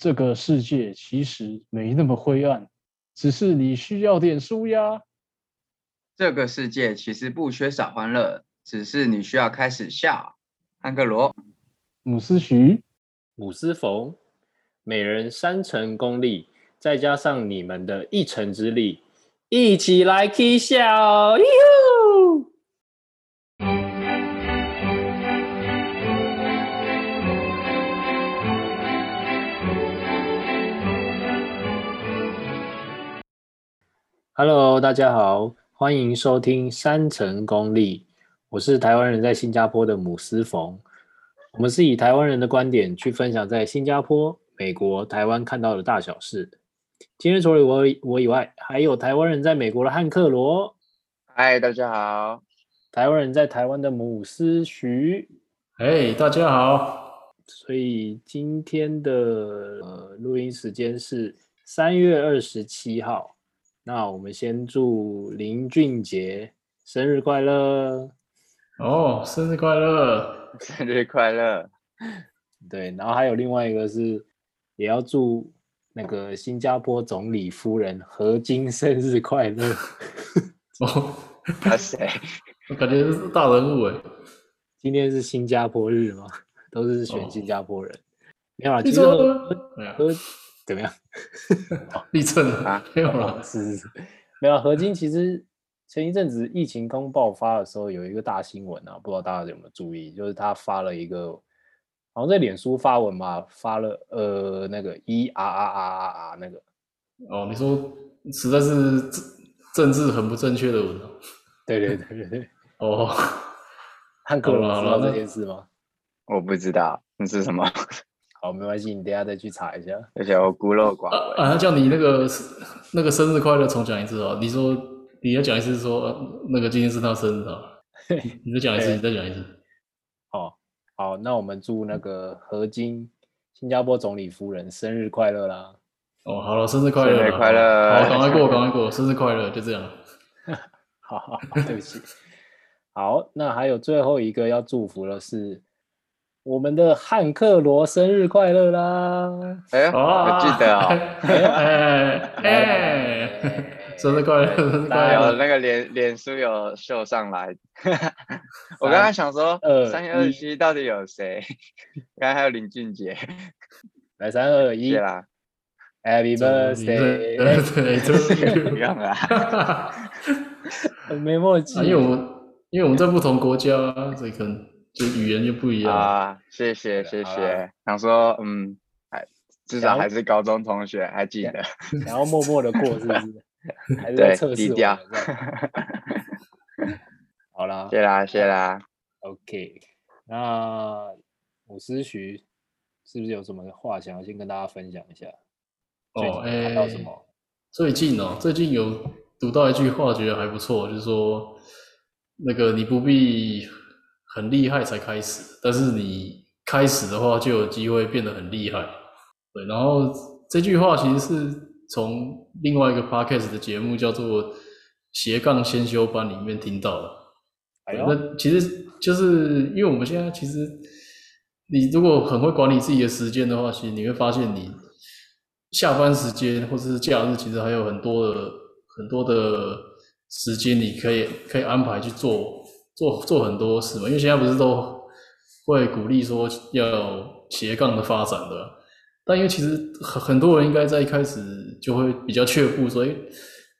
这个世界其实没那么灰暗，只是你需要点纾压。这个世界其实不缺少欢乐，只是你需要开始笑。安克罗、姆斯徐、姆斯冯，每人三成功力，再加上你们的一成之力，一起来 K 笑！Hello，大家好，欢迎收听三成功力。我是台湾人在新加坡的姆斯冯。我们是以台湾人的观点去分享在新加坡、美国、台湾看到的大小事。今天除了我我以外，还有台湾人在美国的汉克罗。嗨，大家好。台湾人在台湾的姆斯徐。嘿，大家好。所以今天的呃录音时间是三月二十七号。那我们先祝林俊杰生日快乐哦！生日快乐，生日快乐。对，然后还有另外一个是，也要祝那个新加坡总理夫人何晶生日快乐。哦，他谁？我感觉是大人物哎。今天是新加坡日吗？都是选新加坡人。没有啊，其实何。怎么样？立正啊？没有了，是是是，没有。何金其实前一阵子疫情刚爆发的时候，有一个大新闻啊，不知道大家有没有注意？就是他发了一个，好像在脸书发文嘛，发了呃那个 E R R R R R 那个。哦，你说实在是政政治很不正确的文。对对对对对。哦，汉克罗知道这件事吗？我不知道，那是什么？好，没关系，你等下再去查一下。而且我孤陋寡闻。啊，他叫你那个那个生日快乐重讲一次哦。你说你要讲一次说，说那个今天是他生日啊。你再讲一次，你再讲一次。好，好，那我们祝那个何金新加坡总理夫人生日快乐啦。哦，好了，生日快乐，生日快乐。好，赶快过，赶快过，生日快乐，就这样。好好，对不起。好，那还有最后一个要祝福的是。我们的汉克罗生日快乐啦！哎呀，我记得啊，哎 哎，生日快乐，生日快乐！有那个脸脸书有秀上来，我刚刚想说，三月二十七到底有谁？刚刚还有林俊杰，来三二一，谢啦，Happy Birthday！不用啦，没默契，因为我们因为我们在不同国家，所以可能。就语言就不一样啊！谢谢谢谢，想说嗯，还至少还是高中同学，还记得，然后默默的过是不是？还是对，测试低调。好啦，谢啦谢啦。OK，那我思徐是不是有什么话想要先跟大家分享一下？哦，看到什么？最近哦，最近有读到一句话，觉得还不错，就是说那个你不必。很厉害才开始，但是你开始的话就有机会变得很厉害。对，然后这句话其实是从另外一个 podcast 的节目叫做斜杠先修班里面听到的。哎呦，那其实就是因为我们现在其实你如果很会管理自己的时间的话，其实你会发现你下班时间或者是假日，其实还有很多的很多的时间你可以可以安排去做。做做很多事嘛，因为现在不是都会鼓励说要斜杠的发展的，但因为其实很很多人应该在一开始就会比较却步，所以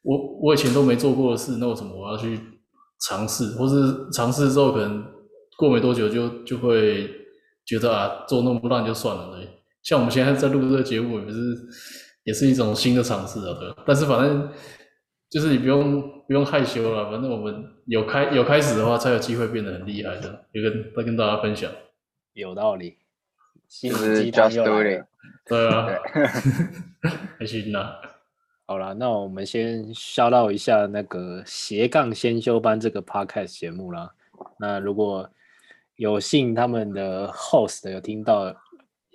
我我以前都没做过的事，那我什么我要去尝试？或是尝试之后可能过没多久就就会觉得啊，做那么烂就算了。对，像我们现在在录这个节目，也不是也是一种新的尝试啊，对。但是反正。就是你不用不用害羞了，反正我们有开有开始的话，才有机会变得很厉害的。有跟再跟大家分享，有道理。就是 just do it。对啊，还行呐。好了，那我们先 shout out 一下那个斜杠先修班这个 podcast 节目啦。那如果有幸他们的 host 有听到。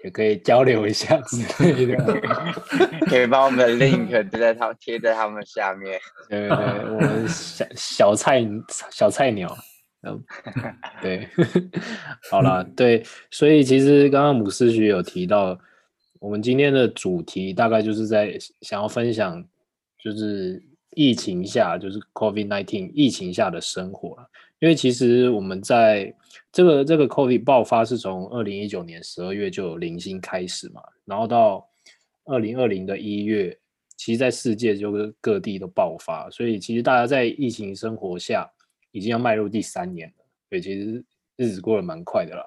也可以交流一下之类的，可以把我们的 link 贴在他贴在他们下面。对对对，我们小小菜小菜鸟，嗯，对，好了，对，所以其实刚刚姆斯徐有提到，我们今天的主题大概就是在想要分享，就是疫情下，就是 COVID-19 疫情下的生活。因为其实我们在这个这个 COVID 爆发是从二零一九年十二月就有零星开始嘛，然后到二零二零的一月，其实在世界就是各地都爆发，所以其实大家在疫情生活下已经要迈入第三年了，所以其实日子过得蛮快的啦。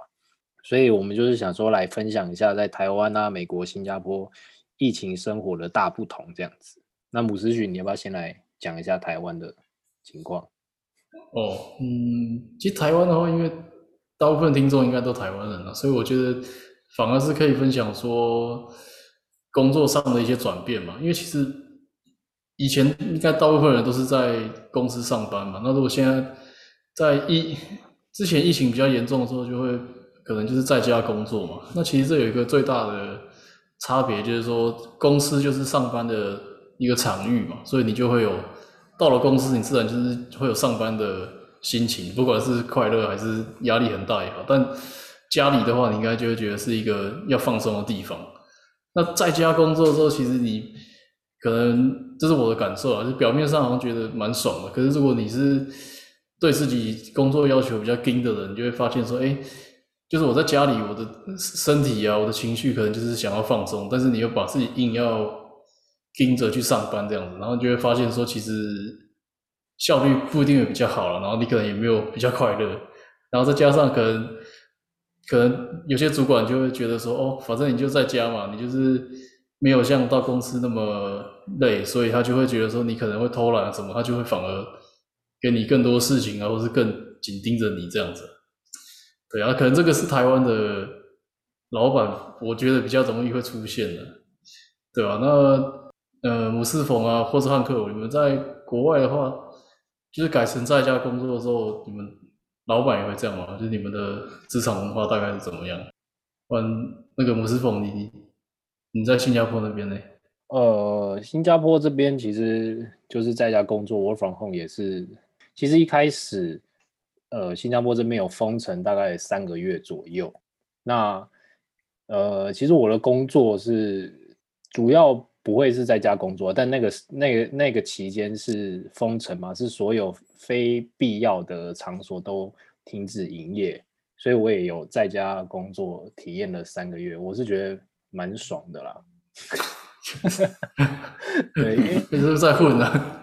所以我们就是想说来分享一下在台湾啊、美国、新加坡疫情生活的大不同这样子。那姆斯许，你要不要先来讲一下台湾的情况？哦，嗯，其实台湾的话，因为大部分听众应该都台湾人了，所以我觉得反而是可以分享说工作上的一些转变嘛。因为其实以前应该大部分人都是在公司上班嘛，那如果现在在疫之前疫情比较严重的时候，就会可能就是在家工作嘛。那其实这有一个最大的差别，就是说公司就是上班的一个场域嘛，所以你就会有。到了公司，你自然就是会有上班的心情，不管是快乐还是压力很大也好。但家里的话，你应该就会觉得是一个要放松的地方。那在家工作的时候，其实你可能这是我的感受啊，就表面上好像觉得蛮爽的。可是如果你是对自己工作要求比较硬的人，你就会发现说，哎，就是我在家里，我的身体啊，我的情绪可能就是想要放松，但是你又把自己硬要。盯着去上班这样子，然后你就会发现说，其实效率不一定会比较好了，然后你可能也没有比较快乐，然后再加上可能可能有些主管就会觉得说，哦，反正你就在家嘛，你就是没有像到公司那么累，所以他就会觉得说你可能会偷懒什么，他就会反而给你更多事情啊，或是更紧盯着你这样子。对啊，可能这个是台湾的老板，我觉得比较容易会出现的，对吧？那。呃，姆斯冯啊，或是汉克，你们在国外的话，就是改成在家工作的时候，你们老板也会这样吗？就是你们的职场文化大概是怎么样？嗯，那个姆斯冯，你你在新加坡那边呢？呃，新加坡这边其实就是在家工作，work from home 也是。其实一开始，呃，新加坡这边有封城大概三个月左右。那呃，其实我的工作是主要。不会是在家工作，但那个那个那个期间是封城嘛，是所有非必要的场所都停止营业，所以我也有在家工作体验了三个月，我是觉得蛮爽的啦。对，因为 你是不是在混呢？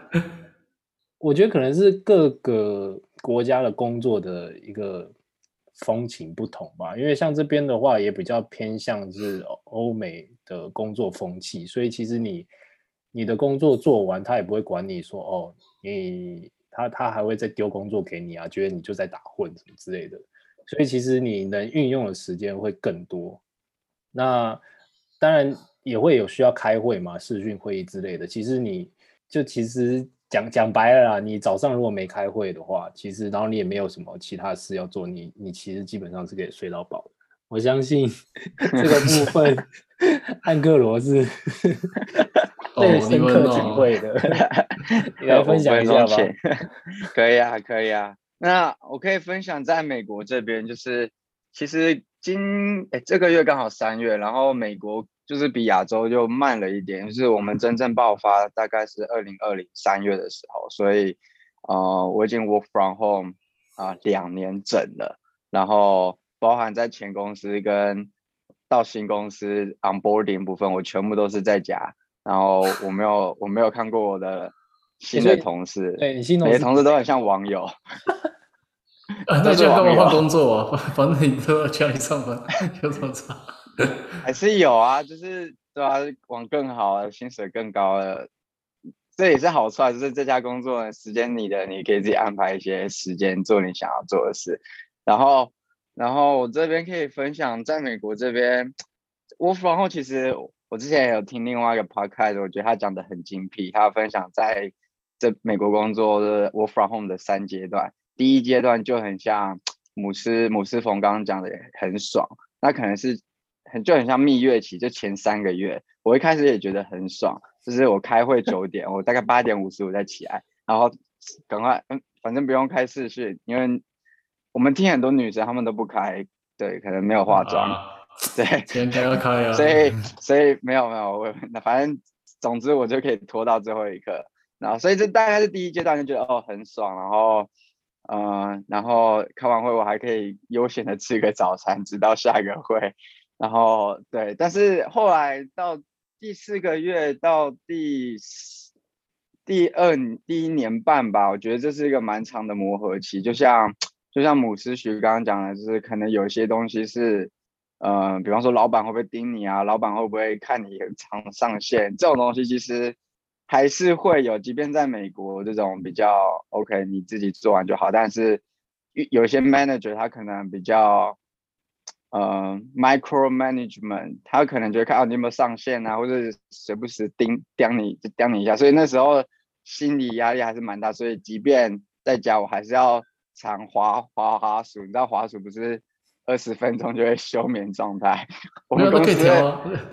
我觉得可能是各个国家的工作的一个。风情不同吧，因为像这边的话也比较偏向是欧美的工作风气，所以其实你你的工作做完，他也不会管你说哦，你他他还会再丢工作给你啊，觉得你就在打混什么之类的，所以其实你能运用的时间会更多。那当然也会有需要开会嘛，视讯会议之类的，其实你就其实。讲讲白了啦，你早上如果没开会的话，其实然后你也没有什么其他事要做，你你其实基本上是可以睡到饱。我相信 这个部分，安克罗是 最深刻体会的。你来分享一下吧。可以啊，可以啊。那我可以分享在美国这边，就是其实今诶这个月刚好三月，然后美国。就是比亚洲就慢了一点，就是我们真正爆发大概是二零二零三月的时候，所以，呃，我已经 work from home 啊、呃、两年整了，然后包含在前公司跟到新公司 onboarding 部分，我全部都是在家，然后我没有我没有看过我的新的同事，对，你新同事，每个同事都很像网友，那就干嘛换工作啊？反正你都在家里上班，有什么差？还是有啊，就是对啊，往更好了，薪水更高了，这也是好处啊。就是这家工作时间你的，你可以自己安排一些时间做你想要做的事。然后，然后我这边可以分享，在美国这边，work from home 其实我之前也有听另外一个 podcast，我觉得他讲的很精辟。他分享在这美国工作的 work from home 的三阶段，第一阶段就很像姆斯姆斯冯刚刚讲的很爽，那可能是。很就很像蜜月期，就前三个月，我一开始也觉得很爽，就是我开会九点，我大概八点五十五再起来，然后赶快，嗯，反正不用开视讯，因为我们听很多女生她们都不开，对，可能没有化妆，对，天天要开啊。所以所以没有没有我，反正总之我就可以拖到最后一刻。然后所以这大概是第一阶段，就觉得哦很爽，然后嗯、呃，然后开完会我还可以悠闲的吃个早餐，直到下一个会。然后对，但是后来到第四个月到第第二第一年半吧，我觉得这是一个蛮长的磨合期。就像就像姆斯徐刚刚讲的，就是可能有些东西是，呃，比方说老板会不会盯你啊？老板会不会看你常上线？这种东西其实还是会有，即便在美国这种比较 OK，你自己做完就好。但是有些 manager 他可能比较。呃，micro management，他可能就会看到你有没有上线啊，或者时不时盯盯你，就盯你一下。所以那时候心理压力还是蛮大。所以即便在家，我还是要常滑滑滑鼠。你知道滑鼠不是二十分钟就会休眠状态？我们公司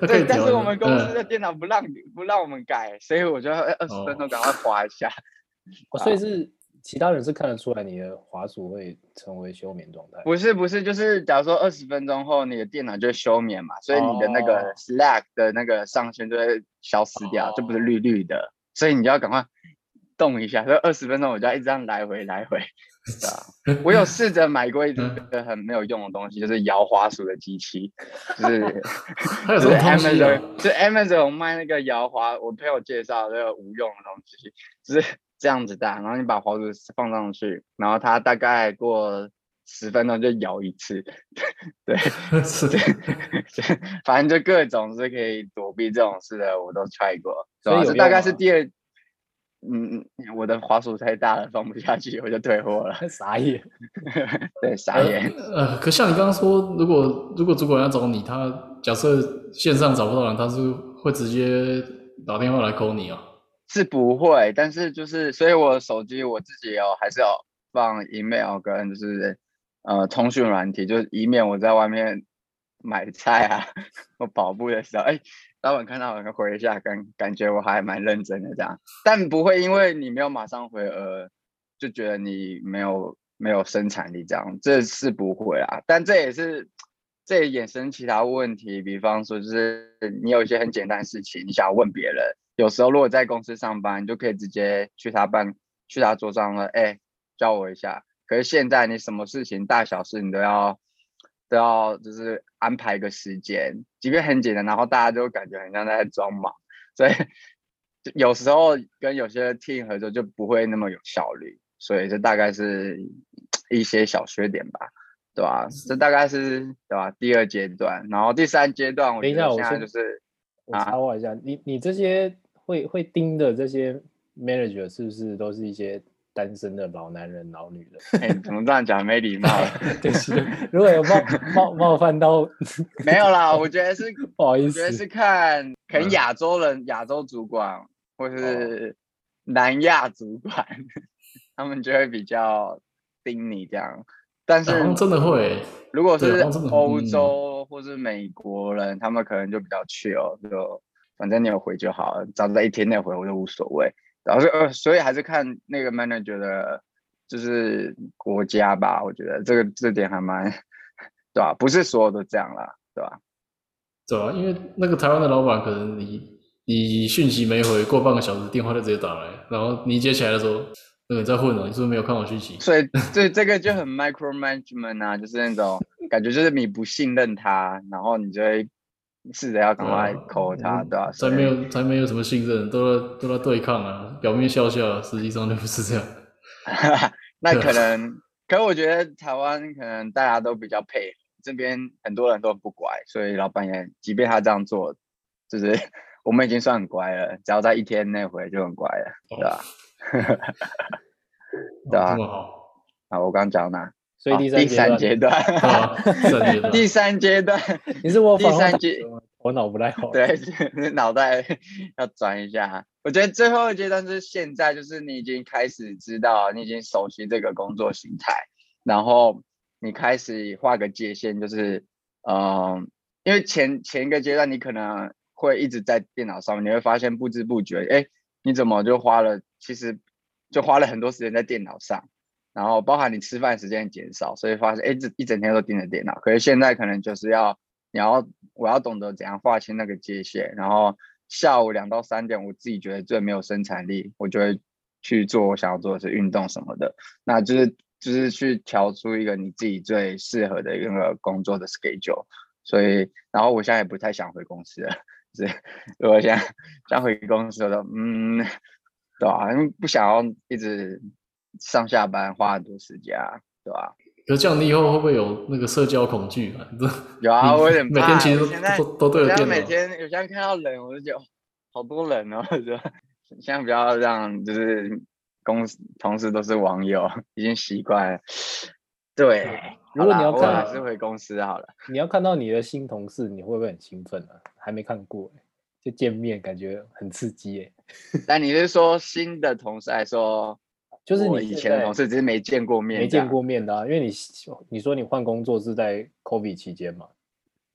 对，但是我们公司的电脑不让、嗯、不让我们改，所以我就二十分钟赶快滑一下。哦、所以是。其他人是看得出来你的滑鼠会成为休眠状态？不是不是，就是假如说二十分钟后你的电脑就会休眠嘛，所以你的那个 Slack 的那个上限就会消失掉，哦、就不是绿绿的，所以你就要赶快动一下。所以二十分钟我就要一直这样来回来回，是吧？我有试着买过一个很没有用的东西，就是摇滑鼠的机器，就是 就是 Amazon 就 Amazon 卖那个摇滑，我朋友介绍那个无用的东西，就是。这样子大，然后你把滑鼠放上去，然后它大概过十分钟就摇一次，对，是的，反正就各种是可以躲避这种事的，我都 try 过，所以这大概是第二，嗯，我的滑鼠太大了，放不下去，我就退货了，傻眼，对，傻眼。呃，呃，可像你刚刚说，如果如果主管要找你，他假设线上找不到人，他是会直接打电话来 call 你啊？是不会，但是就是，所以我手机我自己有还是有放 email 跟就是呃通讯软体，就是以免我在外面买菜啊，我跑步的时候，哎，老板看到我回一下，感感觉我还蛮认真的这样，但不会因为你没有马上回而就觉得你没有没有生产力这样，这是不会啊，但这也是这也衍生其他问题，比方说就是你有一些很简单的事情，你想要问别人。有时候如果在公司上班，你就可以直接去他办，去他桌上了，哎，教我一下。可是现在你什么事情大小事你都要都要就是安排一个时间，即便很简单，然后大家就感觉很像在装忙，所以有时候跟有些 team 合作就不会那么有效率。所以这大概是一些小缺点吧，对吧？这大概是对吧？第二阶段，然后第三阶段，我觉得现在就是我插话一下，啊、你你这些。会会盯的这些 manager 是不是都是一些单身的老男人、老女人？哎、欸，怎么这样讲没礼貌？对，是如果有冒冒冒犯到，没有啦，我觉得是不好意思，我觉得是看可能亚洲人、亚、嗯、洲主管或是南亚主管，哦、他们就会比较盯你这样。但是真的会，如果是欧洲或是美国人，他们可能就比较 chill 就。反正你有回就好了，只要在一天内回我就无所谓。然后是呃，所以还是看那个 manager 的，就是国家吧。我觉得这个这点还蛮，对吧？不是所有都这样啦，对吧？对啊，因为那个台湾的老板可能你你讯息没回，过半个小时电话就直接打来，然后你接起来的时候，那个你在混了，你是不是没有看我讯息？所以这这个就很 micro management 啊，就是那种感觉，就是你不信任他，然后你就会。是的，要赶快 call 他，对吧？才没有，才没有什么信任，都在都在对抗啊！表面笑笑，实际上就不是这样。那可能，可我觉得台湾可能大家都比较配合，这边很多人都不乖，所以老板也，即便他这样做，就是我们已经算很乖了，只要在一天内回就很乖了，对吧？对吧？这么好。啊，我刚讲哪？所以第三阶段，第三阶段，你是我第三阶，我脑不太好。对，脑袋要转一下。我觉得最后一阶段是现在，就是你已经开始知道，你已经熟悉这个工作形态，然后你开始画个界限，就是嗯，因为前前一个阶段你可能会一直在电脑上面，你会发现不知不觉，哎，你怎么就花了，其实就花了很多时间在电脑上。然后包含你吃饭时间减少，所以发现哎，这一整天都盯着电脑。可是现在可能就是要你要我要懂得怎样划清那个界限，然后下午两到三点，我自己觉得最没有生产力，我就会去做我想要做的是运动什么的，那就是就是去调出一个你自己最适合的一个工作的 schedule。所以，然后我现在也不太想回公司了，是如果现在想回公司的，嗯，对吧？因为不想要一直上下班花很多时间，对吧？可是这样，你以后会不会有那个社交恐惧啊？有啊，我有点怕。每天其实都都对着每天有时候看到人，我就觉得好多人哦，就现在不要让就是公司同事都是网友，已经习惯了。对，如果你要看，还是回公司好了。你要看到你的新同事，你会不会很兴奋啊？还没看过，就见面，感觉很刺激耶。但你是说新的同事，还是说？就是你以前的同事，只是没见过面，没见过面的啊。因为你你说你换工作是在 COVID 期间嘛？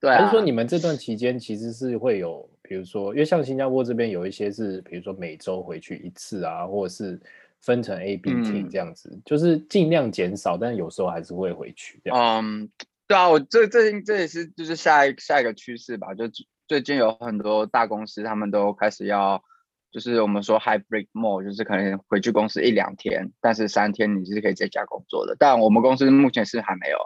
对啊。还是说你们这段期间其实是会有，比如说，因为像新加坡这边有一些是，比如说每周回去一次啊，或者是分成 A、B team 这样子，嗯、就是尽量减少，但是有时候还是会回去这样。嗯，对啊，我这这这也是就是下一下一个趋势吧。就最近有很多大公司，他们都开始要。就是我们说 hybrid mode，就是可能回去公司一两天，但是三天你是可以在家工作的。但我们公司目前是还没有。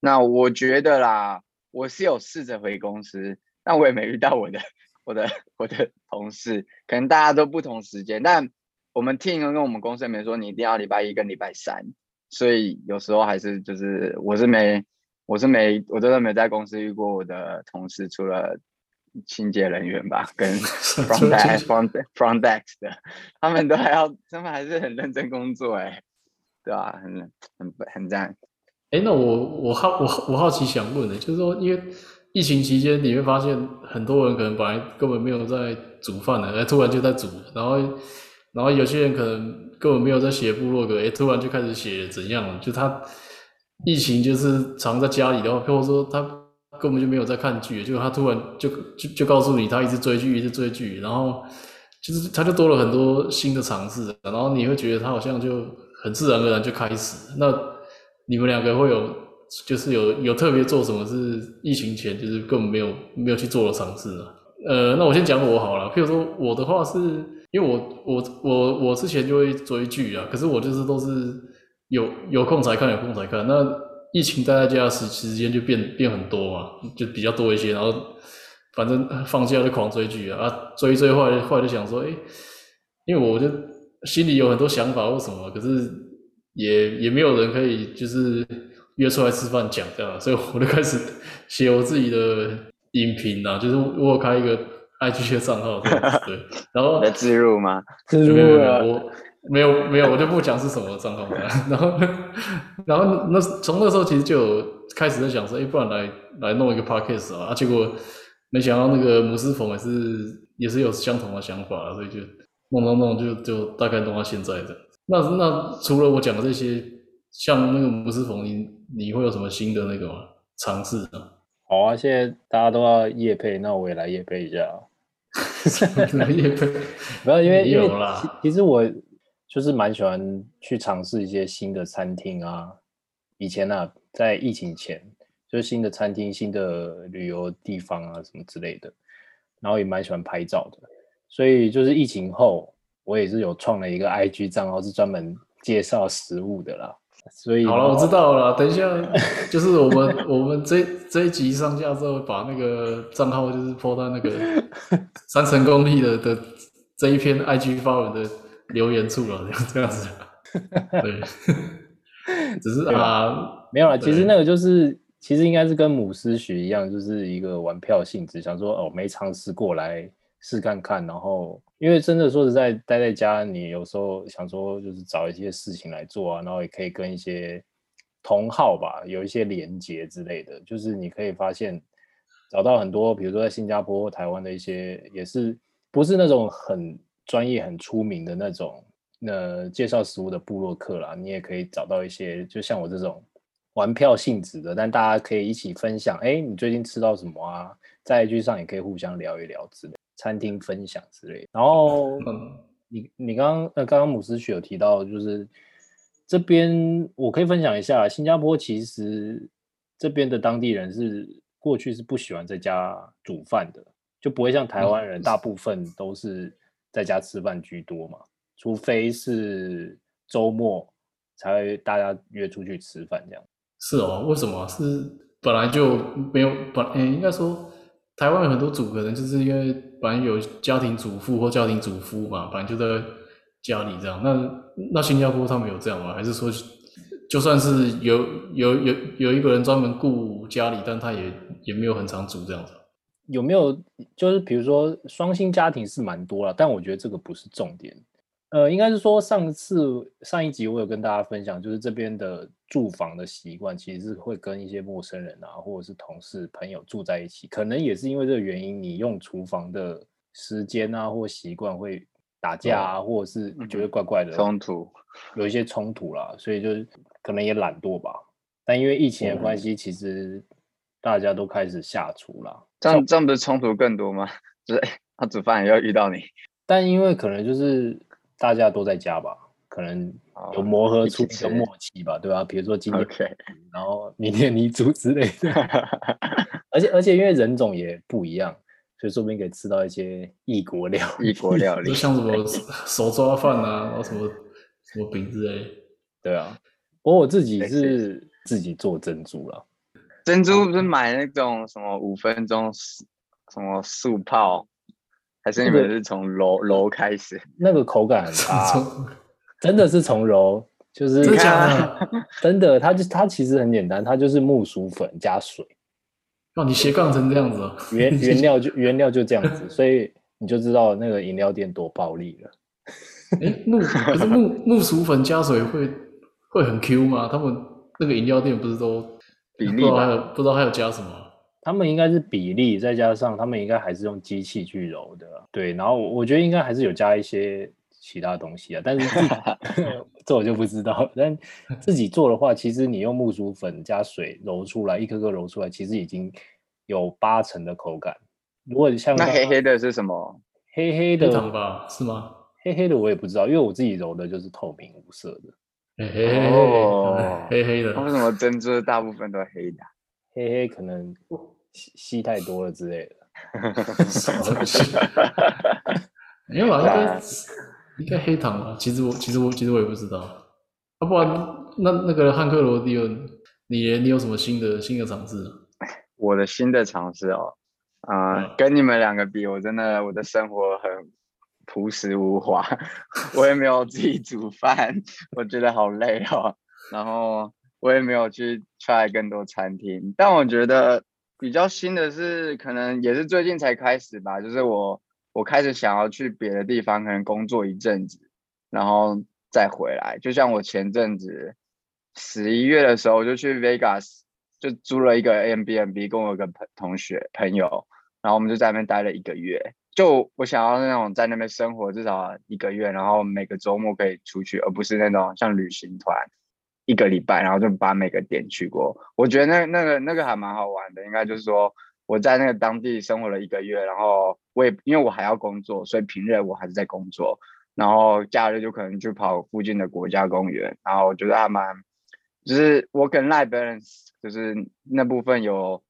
那我觉得啦，我是有试着回公司，但我也没遇到我的我的我的同事，可能大家都不同时间。但我们 team 跟我们公司也没说你一定要礼拜一跟礼拜三，所以有时候还是就是我是没我是没我真的没在公司遇过我的同事，除了。清洁人员吧，跟 front desk front front desk 的，他们都还要，他们还是很认真工作，哎，对吧？很很很赞。哎，那我我好我我好奇想问的，就是说，因为疫情期间，你会发现很多人可能本来根本没有在煮饭的，哎，突然就在煮，然后然后有些人可能根本没有在写部落格，哎，突然就开始写怎样？就他疫情就是常在家里的话，或者说他。根本就没有在看剧，就他突然就就就告诉你他一直追剧，一直追剧，然后就是他就多了很多新的尝试，然后你会觉得他好像就很自然而然就开始。那你们两个会有就是有有特别做什么是疫情前就是根本没有没有去做的尝试呢？呃，那我先讲我好了，譬如说我的话是因为我我我我之前就会追剧啊，可是我就是都是有有空才看，有空才看那。疫情待在家时时间就变变很多嘛，就比较多一些，然后反正放假就狂追剧啊，啊追一追后来后来就想说，哎、欸，因为我就心里有很多想法或什么，可是也也没有人可以就是约出来吃饭讲这样，所以我就开始写我自己的影评啊，就是我有开一个 IG 的账号，对，然后来置入吗？自入啊，我。没有没有，我就不讲是什么账号了。然后，然后那从那时候其实就有开始在想说，哎，不然来来弄一个 podcast 啊。结果没想到那个姆斯冯也是也是有相同的想法，所以就弄弄弄就就大概弄到现在的。那那除了我讲的这些，像那个姆斯冯，你你会有什么新的那个吗？尝试呢？好啊，现在大家都要夜配，那我也来夜配一下。来业配，不要因为因为其实我。就是蛮喜欢去尝试一些新的餐厅啊。以前呢、啊，在疫情前，就是新的餐厅、新的旅游地方啊，什么之类的。然后也蛮喜欢拍照的，所以就是疫情后，我也是有创了一个 IG 账号，是专门介绍食物的啦。所以好了，我知道了。等一下，就是我们我们这这一集上架之后，把那个账号就是 po 到那个 三成功力的的这一篇 IG 发文的。留言处了，这样子，对，只是啊，没有了。其实那个就是，其实应该是跟母狮学一样，就是一个玩票性质，想说哦，没尝试过来试看看。然后，因为真的说实在，待在家，你有时候想说就是找一些事情来做啊，然后也可以跟一些同好吧，有一些连接之类的。就是你可以发现找到很多，比如说在新加坡或台湾的一些，也是不是那种很。专业很出名的那种，呃，介绍食物的部落客啦，你也可以找到一些，就像我这种玩票性质的，但大家可以一起分享。哎，你最近吃到什么啊？在 IG 上也可以互相聊一聊之类，餐厅分享之类。然后，你你刚刚呃刚刚姆斯曲有提到，就是这边我可以分享一下，新加坡其实这边的当地人是过去是不喜欢在家煮饭的，就不会像台湾人大部分都是在家吃饭居多嘛，除非是周末才会大家约出去吃饭这样。是哦，为什么？是本来就没有本，欸，应该说台湾有很多组可能就是因为本来有家庭主妇或家庭主夫嘛，本来就在家里这样。那那新加坡他们有这样吗？还是说？就算是有有有有一个人专门顾家里，但他也也没有很常煮这样子。有没有就是比如说双薪家庭是蛮多了，但我觉得这个不是重点。呃，应该是说上次上一集我有跟大家分享，就是这边的住房的习惯其实是会跟一些陌生人啊，或者是同事朋友住在一起，可能也是因为这个原因，你用厨房的时间啊或习惯会打架啊，哦、或者是觉得怪怪的冲突，有一些冲突啦，所以就是。可能也懒惰吧，但因为疫情的关系，其实大家都开始下厨了。这样这样不是冲突更多吗？就是他煮饭也要遇到你。但因为可能就是大家都在家吧，可能有磨合出一个默契吧，对吧？比如说今天. 然后明天你煮之类的。而且而且因为人种也不一样，所以说不定可以吃到一些异国料理，异国料理，就像什么手抓饭啊，然后什么什么饼之类，对啊。我我自己是自己做珍珠了，珍珠不是买那种什么五分钟什么速泡，还是你们是从揉揉开始？那个口感很差，真的是从揉，就是你看，真的，它就它其实很简单，它就是木薯粉加水。哦，你斜杠成这样子，原原料就 原料就这样子，所以你就知道那个饮料店多暴利了。哎、欸，木可是木木薯粉加水会。会很 Q 吗？他们那个饮料店不是都比例吗？还有不知道还有加什么？他们应该是比例，再加上他们应该还是用机器去揉的。对，然后我觉得应该还是有加一些其他东西啊，但是 这我就不知道。但自己做的话，其实你用木薯粉加水揉出来，一颗颗揉出来，其实已经有八成的口感。如果像那黑黑的是什么？黑黑的？是吗？黑黑的我也不知道，因为我自己揉的就是透明无色的。嘿嘿嘿哦，黑黑的，为什么珍珠大部分都黑的？黑黑可能吸吸太多了之类的。什么东西？没有啊，应该 应该黑糖吧？其实我其实我其实我也不知道。啊，不然那那个汉克罗迪欧，你你有什么新的新的尝试？我的新的尝试哦，啊、呃，嗯、跟你们两个比，我真的我的生活很。朴实无华，我也没有自己煮饭，我觉得好累哦。然后我也没有去 try 更多餐厅，但我觉得比较新的是，可能也是最近才开始吧。就是我我开始想要去别的地方，可能工作一阵子，然后再回来。就像我前阵子十一月的时候，我就去 Vegas，就租了一个 Airbnb，跟我有个朋同学朋友，然后我们就在那边待了一个月。就我想要那种在那边生活至少一个月，然后每个周末可以出去，而不是那种像旅行团一个礼拜，然后就把每个点去过。我觉得那那个那个还蛮好玩的，应该就是说我在那个当地生活了一个月，然后我也因为我还要工作，所以平日我还是在工作，然后假日就可能去跑附近的国家公园，然后我觉得还蛮就是我跟 life balance，就是那部分有。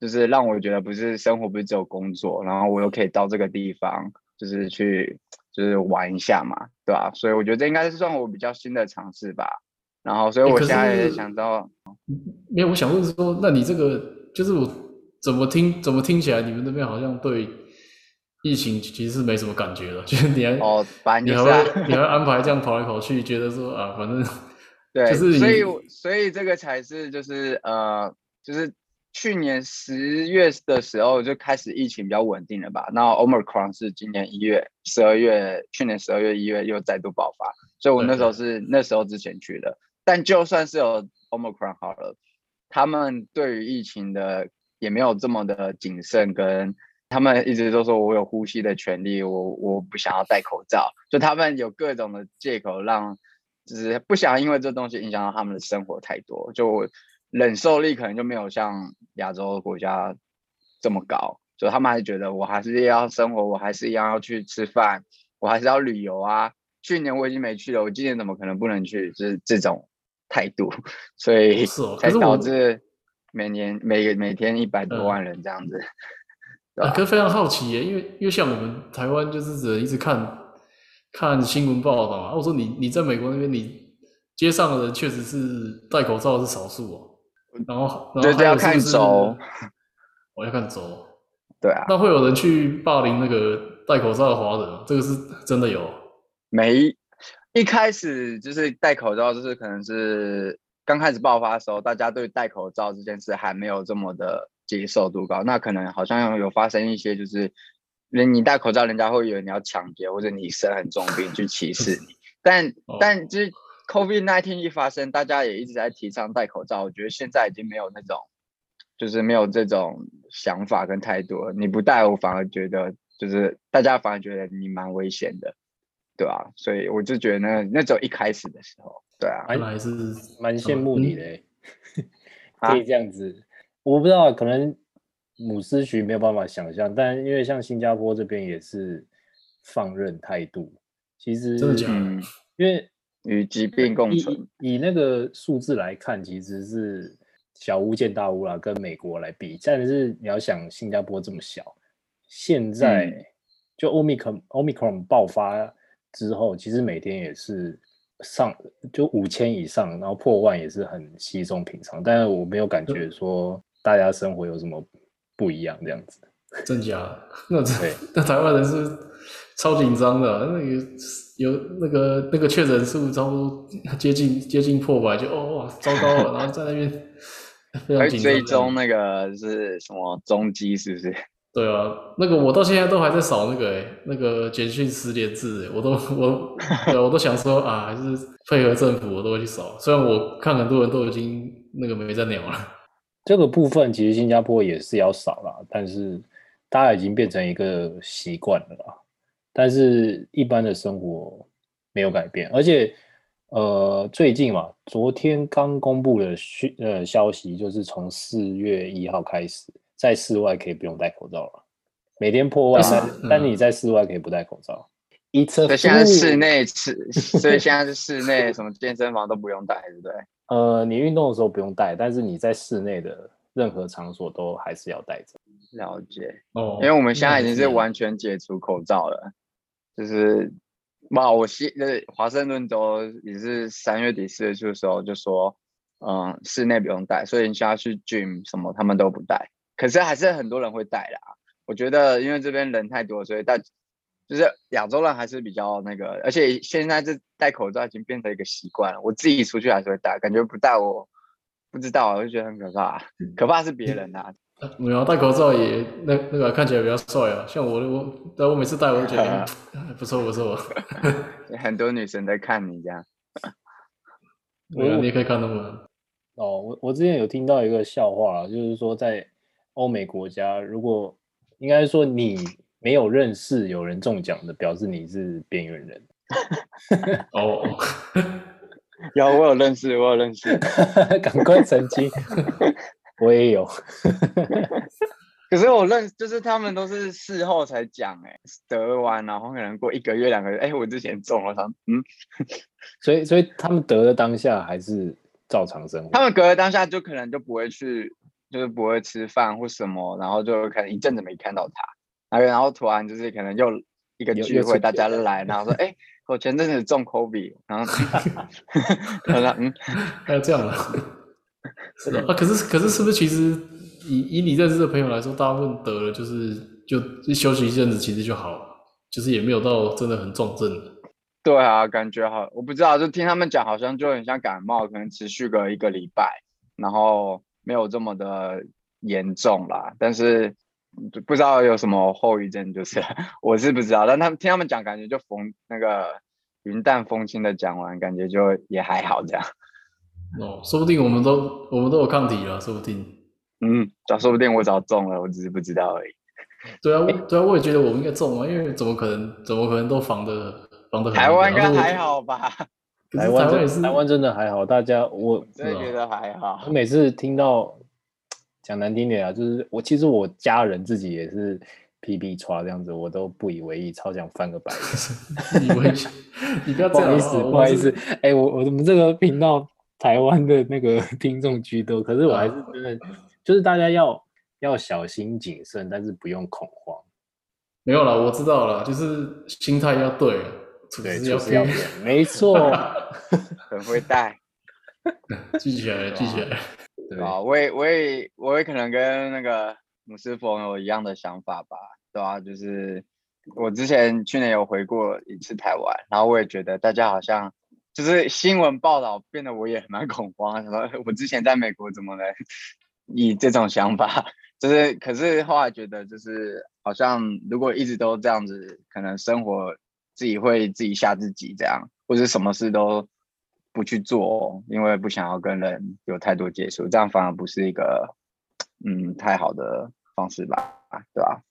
就是让我觉得不是生活，不是只有工作，然后我又可以到这个地方，就是去就是玩一下嘛，对吧？所以我觉得这应该是算我比较新的尝试吧。然后，所以我现在也想到，没有，我想问说，那你这个就是我怎么听怎么听起来，你们那边好像对疫情其实是没什么感觉的，就是你还哦，反正、就是、你还会你还会安排这样跑来跑去，觉得说啊，反正对，就是所以所以这个才是就是呃就是。去年十月的时候就开始疫情比较稳定了吧？那 Omicron 是今年一月、十二月，去年十二月、一月又再度爆发，所以我那时候是那时候之前去的。但就算是有 Omicron 好了，他们对于疫情的也没有这么的谨慎，跟他们一直都说我有呼吸的权利，我我不想要戴口罩，就他们有各种的借口让，就是不想因为这东西影响到他们的生活太多，就。忍受力可能就没有像亚洲国家这么高，所以他们还觉得我还是要生活，我还是一样要去吃饭，我还是要旅游啊。去年我已经没去了，我今年怎么可能不能去？就是这种态度，所以才导致每年每个每天一百多万人这样子。嗯、啊，可是非常好奇耶，因为因为像我们台湾就是只能一直看看新闻报道嘛。我说你你在美国那边，你街上的人确实是戴口罩是少数哦。然后，然后是是对，要看轴，我要看轴。对啊，那会有人去霸凌那个戴口罩的华人，这个是真的有？没，一开始就是戴口罩，就是可能是刚开始爆发的时候，大家对戴口罩这件事还没有这么的接受度高。那可能好像有发生一些，就是人你戴口罩，人家会以为你要抢劫，或者你生很重病去歧视你。但、哦、但就是 COVID-19 一发生，大家也一直在提倡戴口罩。我觉得现在已经没有那种。就是没有这种想法跟态度，你不戴，我反而觉得就是大家反而觉得你蛮危险的，对吧、啊？所以我就觉得那那种一开始的时候，对啊，还是蛮羡慕你的、欸，可以这样子。啊、我不知道，可能姆斯徐没有办法想象，但因为像新加坡这边也是放任态度，其实真的假的？因为与疾病共存，以，以那个数字来看，其实是。小巫见大巫啦，跟美国来比，但是你要想新加坡这么小，现在、嗯、就 Omicron Omicron 爆发之后，其实每天也是上就五千以上，然后破万也是很稀松平常。但是我没有感觉说大家生活有什么不一样这样子。真假？那对，那台湾人是超紧张的，那个有那个那个确诊数差不多接近接近破百，就哦哇糟糕了，然后在那边。还追踪那个是什么踪迹是不是？对啊，那个我到现在都还在扫那个诶、欸，那个简讯实联制诶、欸，我都我对我都想说啊，还是配合政府，我都会去扫。虽然我看很多人都已经那个没在鸟了。这个部分其实新加坡也是要扫啦，但是大家已经变成一个习惯了啦。但是一般的生活没有改变，而且。呃，最近嘛，昨天刚公布的讯呃消息，就是从四月一号开始，在室外可以不用戴口罩了。每天破万，但、嗯、但你在室外可以不戴口罩。一车。所以现在室内是，所以现在是室内，什么健身房都不用戴，对不对？呃，你运动的时候不用戴，但是你在室内的任何场所都还是要戴着。了解哦，因为我们现在已经是完全解除口罩了，就是。哇，我西那华盛顿州也是三月底四月初的时候就说，嗯，室内不用戴，所以你需要去 gym 什么他们都不戴，可是还是很多人会戴啦。我觉得因为这边人太多，所以戴就是亚洲人还是比较那个，而且现在这戴口罩已经变成一个习惯了。我自己出去还是会戴，感觉不戴我不知道，我就觉得很可怕，可怕是别人啊。没有戴口罩也那那个看起来比较帅啊，像我我，但我每次戴我都觉得 不错不错。很多女生在看你这样，对啊，你可以看到吗。哦，我我之前有听到一个笑话，就是说在欧美国家，如果应该说你没有认识有人中奖的，表示你是边缘人。哦，有我有认识，我有认识，赶快澄清。我也有，可是我认就是他们都是事后才讲，哎，得完然后可能过一个月两个月，哎，我之前中了，他嗯，所以所以他们得了当下还是照常生活，他们隔了当下就可能就不会去，就是不会吃饭或什么，然后就可能一阵子没看到他，然后突然就是可能又一个聚会，大家来，然后说，哎，我前阵子中 COVID，然后，好了，嗯，还有这样的。是的啊，可是可是是不是其实以以你认识的朋友来说，大部分得了就是就休息一阵子，其实就好了，就是也没有到真的很重症。对啊，感觉好，我不知道，就听他们讲，好像就很像感冒，可能持续个一个礼拜，然后没有这么的严重啦。但是不知道有什么后遗症，就是 我是不知道，但他们听他们讲，感觉就逢那个云淡风轻的讲完，感觉就也还好这样。哦，说不定我们都我们都有抗体了，说不定。嗯，早说不定我早中了，我只是不知道而已。对啊，对啊，我也觉得我们应该中啊，因为怎么可能，怎么可能都防的防的很。台湾应该还好吧？台湾也是，台湾真的还好，大家我真的觉得还好。我每次听到 讲难听点啊，就是我其实我家人自己也是 P B 刷这样子，我都不以为意，超想翻个白眼。以为你不要这样，不好意思，不好意思，哎，我我们这个频道。台湾的那个 听众居多，可是我还是真的，就是大家要要小心谨慎，但是不用恐慌。没有了，我知道了，就是心态要对，对，就是要对，没错，很会带，记起来，记起来。对啊，我也，我也，我也可能跟那个姆斯冯有一样的想法吧，对、啊？就是我之前去年有回过一次台湾，然后我也觉得大家好像就是新闻报道变得我也蛮恐慌，什么我之前在美国怎么能以这种想法？就是，可是后来觉得，就是好像如果一直都这样子，可能生活自己会自己吓自己这样，或者什么事都不去做，因为不想要跟人有太多接触，这样反而不是一个嗯太好的方式吧？对吧？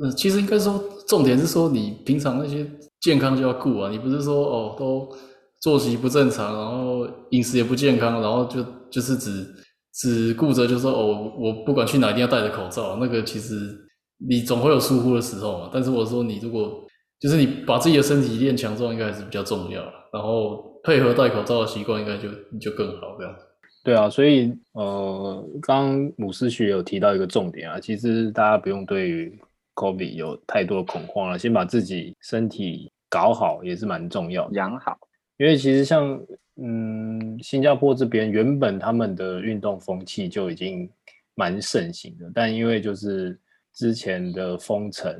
嗯，其实应该说，重点是说你平常那些健康就要顾啊，你不是说哦都作息不正常，然后饮食也不健康，然后就就是只。只顾着就说哦，我不管去哪一定要戴着口罩，那个其实你总会有疏忽的时候嘛。但是我说你如果就是你把自己的身体练强壮，应该还是比较重要。然后配合戴口罩的习惯，应该就就更好这样。对啊，所以呃，刚刚姆斯学有提到一个重点啊，其实大家不用对于 COVID 有太多的恐慌了，先把自己身体搞好也是蛮重要的，养好。因为其实像。嗯，新加坡这边原本他们的运动风气就已经蛮盛行的，但因为就是之前的封城，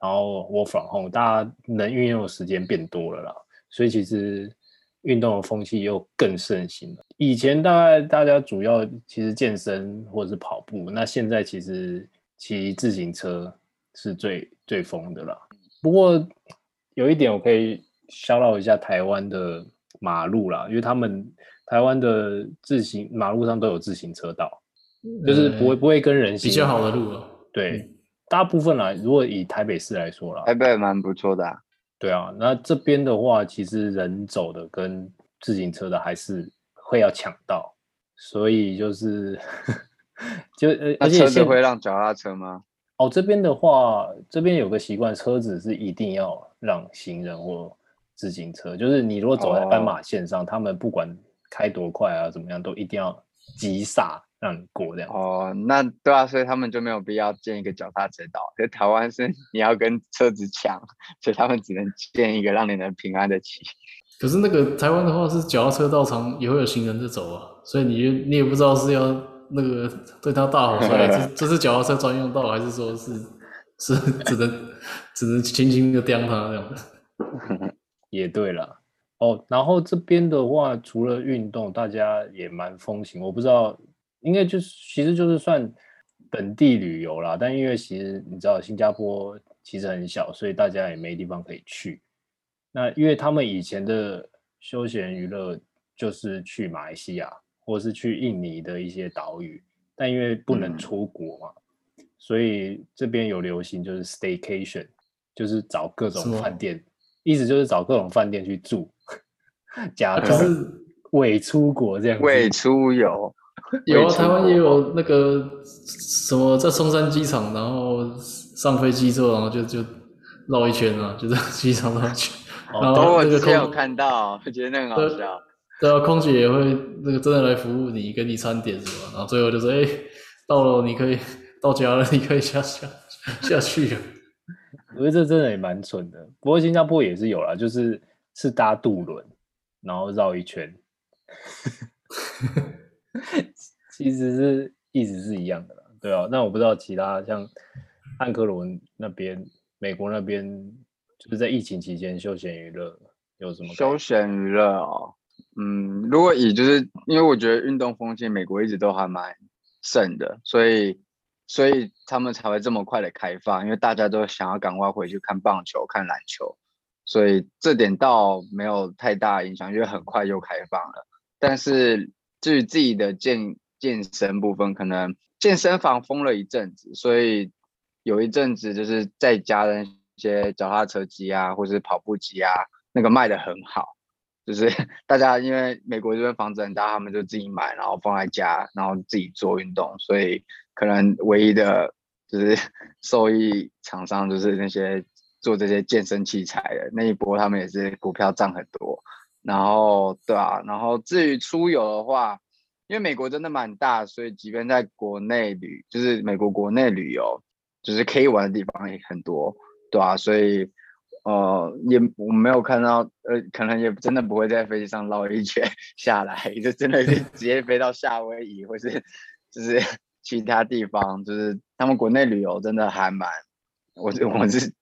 然后 work from home，大家能运用的时间变多了啦，所以其实运动的风气又更盛行了。以前大概大家主要其实健身或者是跑步，那现在其实骑自行车是最最疯的啦。不过有一点我可以 shout out 一下台湾的。马路啦，因为他们台湾的自行马路上都有自行车道，嗯、就是不会不会跟人行比较好的路了。对，嗯、大部分啦，如果以台北市来说啦，台北蛮不错的、啊。对啊，那这边的话，其实人走的跟自行车的还是会要抢道，所以就是 就呃，而且车子会让脚踏车吗？哦，这边的话，这边有个习惯，车子是一定要让行人或。自行车就是你如果走在斑马线上，哦、他们不管开多快啊，怎么样都一定要急刹让你过这样。哦，那对啊，所以他们就没有必要建一个脚踏车道。可是台湾是 你要跟车子抢，所以他们只能建一个让你能平安的骑。可是那个台湾的话是脚踏车道上也会有行人在走啊，所以你你也不知道是要那个对他大吼出来，这 这是脚踏车专用道，还是说是是只能只能轻轻的叼他这样子。也对了哦，然后这边的话，除了运动，大家也蛮风行。我不知道，应该就是其实就是算本地旅游啦。但因为其实你知道，新加坡其实很小，所以大家也没地方可以去。那因为他们以前的休闲娱乐就是去马来西亚或是去印尼的一些岛屿，但因为不能出国嘛，嗯、所以这边有流行就是 staycation，就是找各种饭店。意思就是找各种饭店去住，假装伪出国这样子。伪出游，有啊，台湾也有那个什么在松山机场，然后上飞机之后，然后就就绕一圈啊，就在机场绕一圈。然后我之前有看到，我觉得那很好笑。对啊，空姐也会那个真的来服务你，给你餐点什么，然后最后就说：“哎，到了，你可以到家了，你可以下下下去了。”我觉得这真的也蛮蠢的，不过新加坡也是有啦，就是是搭渡轮，然后绕一圈，其实是一直是一样的啦，对啊。那我不知道其他像汉克伦那边、美国那边，就是在疫情期间休闲娱乐有什么？休闲娱乐哦，嗯，如果以就是因为我觉得运动风气美国一直都还蛮盛的，所以。所以他们才会这么快的开放，因为大家都想要赶快回去看棒球、看篮球，所以这点倒没有太大影响，因为很快就开放了。但是至于自己的健健身部分，可能健身房封了一阵子，所以有一阵子就是在家的一些脚踏车机啊，或是跑步机啊，那个卖得很好，就是 大家因为美国这边房子很大，他们就自己买，然后放在家，然后自己做运动，所以。可能唯一的就是 受益厂商，就是那些做这些健身器材的那一波，他们也是股票涨很多。然后对啊，然后至于出游的话，因为美国真的蛮大，所以即便在国内旅，就是美国国内旅游，就是可以玩的地方也很多，对啊，所以。呃，也我没有看到，呃，可能也真的不会在飞机上绕一圈 下来，就真的是直接飞到夏威夷，或是就是其他地方，就是他们国内旅游真的还蛮，我 我是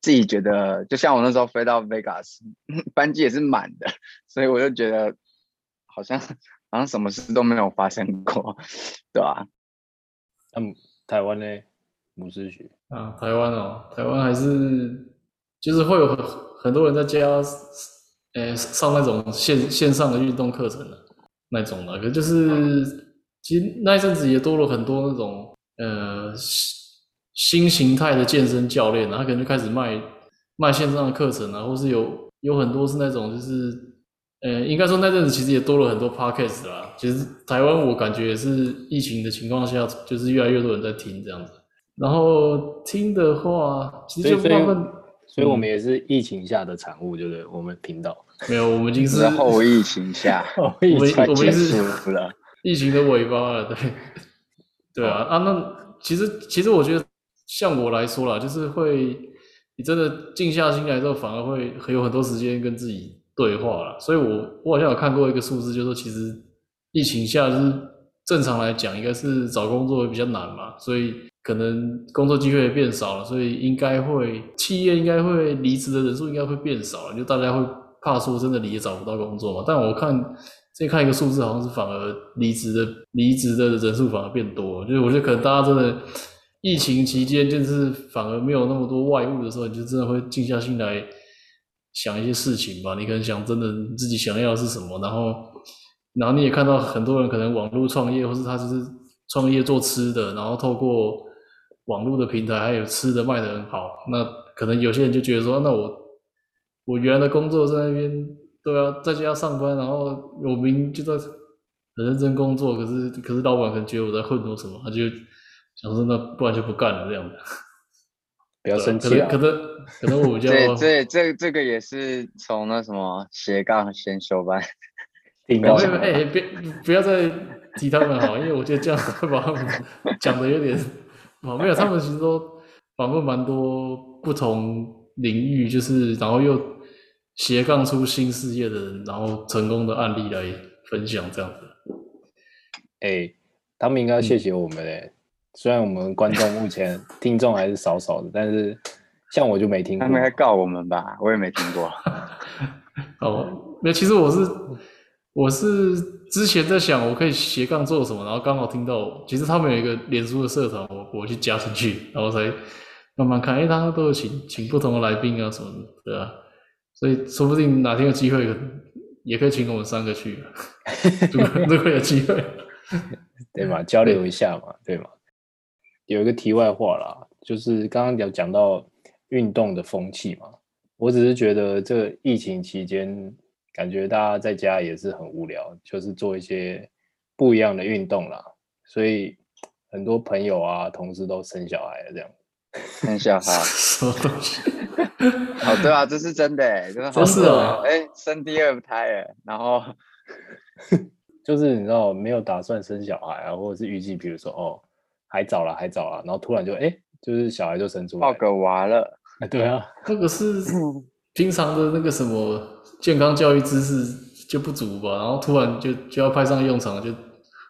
自己觉得，就像我那时候飞到 Vegas，班机也是满的，所以我就觉得好像好像什么事都没有发生过，对吧？嗯，台湾呢？不是学啊，台湾哦，台湾还是。就是会有很很多人在家，呃，上那种线线上的运动课程的那种的，可就是其实那一阵子也多了很多那种呃新形态的健身教练，他可能就开始卖卖线上的课程啊，或是有有很多是那种就是呃，应该说那阵子其实也多了很多 podcast 啦。其实台湾我感觉也是疫情的情况下，就是越来越多人在听这样子。然后听的话，其实就部分。所以我们也是疫情下的产物，对不对？我们频道没有，我们已经是 后疫情下，我们我们是了疫情的尾巴了，对，对啊啊，那其实其实我觉得，像我来说啦，就是会你真的静下心来之后，反而会很有很多时间跟自己对话了。所以我我好像有看过一个数字，就是说其实疫情下就是正常来讲，应该是找工作会比较难嘛，所以。可能工作机会也变少了，所以应该会企业应该会离职的人数应该会变少了，就大家会怕说真的你也找不到工作嘛。但我看再看一个数字，好像是反而离职的离职的人数反而变多，就是我觉得可能大家真的疫情期间就是反而没有那么多外务的时候，你就真的会静下心来想一些事情吧。你可能想真的自己想要的是什么，然后然后你也看到很多人可能网络创业，或是他就是创业做吃的，然后透过。网络的平台还有吃的卖的很好，那可能有些人就觉得说，那我我原来的工作在那边都要在家上班，然后我明明就在很认真工作，可是可是老板可能觉得我在混或什么，他就想说那不然就不干了这样子。不要生气啊！可能可能可能我比较 这这这这个也是从那什么斜杠先修班。没有哎，别不要再提他们好，因为我觉得这样会把他们讲的有点。哦，没有，他们其实都访问蛮多不同领域，就是然后又斜杠出新事业的人，然后成功的案例来分享这样子。哎、欸，他们应该要谢谢我们嘞、嗯。虽然我们观众目前 听众还是少少的，但是像我就没听过。他们应该告我们吧？我也没听过。哦，没，其实我是。我是之前在想我可以斜杠做什么，然后刚好听到，其实他们有一个脸书的社团，我我去加进去，然后才慢慢看，哎、欸，他都有请请不同的来宾啊什么的，对啊，所以说不定哪天有机会，也可以请我们三个去，如果如果有机会，对嘛，交流一下嘛，对嘛。有一个题外话啦，就是刚刚有讲到运动的风气嘛，我只是觉得这疫情期间。感觉大家在家也是很无聊，就是做一些不一样的运动啦，所以很多朋友啊、同事都生小孩了，这样。生小孩？什么东西？哦，对啊，这是真的，哎，真的好。是哦，哎，生第二胎，哎，然后 就是你知道没有打算生小孩啊，或者是预计，比如说哦，还早了，还早了，然后突然就哎，就是小孩就生出来，抱个娃了。哎，对啊，这个是 平常的那个什么。健康教育知识就不足吧，然后突然就就要派上用场，就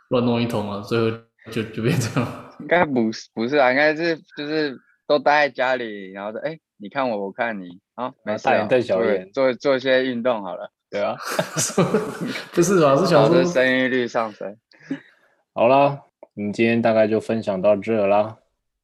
乱弄一通啊，最后就就变这样。应该不是不是啊，应该是就是都待在家里，然后说哎、欸，你看我，我看你，啊，没事、啊，带小做做做一些运动好了，对啊，不是啊，是想说生育率上升。好啦，我们今天大概就分享到这啦。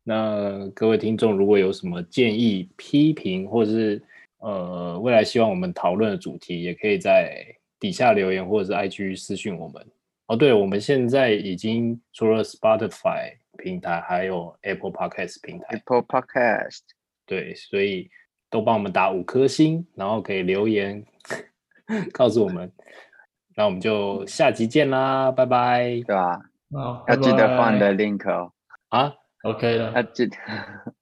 那各位听众如果有什么建议、批评或者是。呃，未来希望我们讨论的主题，也可以在底下留言，或者是 IG 私讯我们。哦，对，我们现在已经除了 Spotify 平台，还有 Apple Podcast 平台。Apple Podcast，对，所以都帮我们打五颗星，然后可以留言 告诉我们。那我们就下集见啦，拜拜。对吧？哦，要记得放你的 link 哦。啊，OK 了。要记得。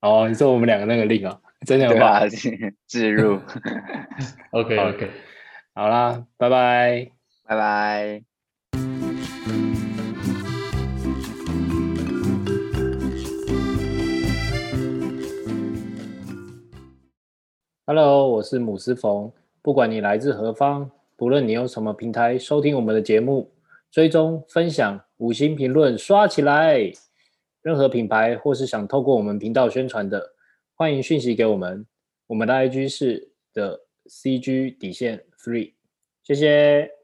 哦，你说我们两个那个 link 啊？真的有吧？置入。OK OK，好啦，拜拜，拜拜。Hello，我是母斯冯。不管你来自何方，不论你用什么平台收听我们的节目，追踪、分享、五星评论刷起来。任何品牌或是想透过我们频道宣传的，欢迎讯息给我们。我们的 IG 是的 CG 底线 free。谢谢。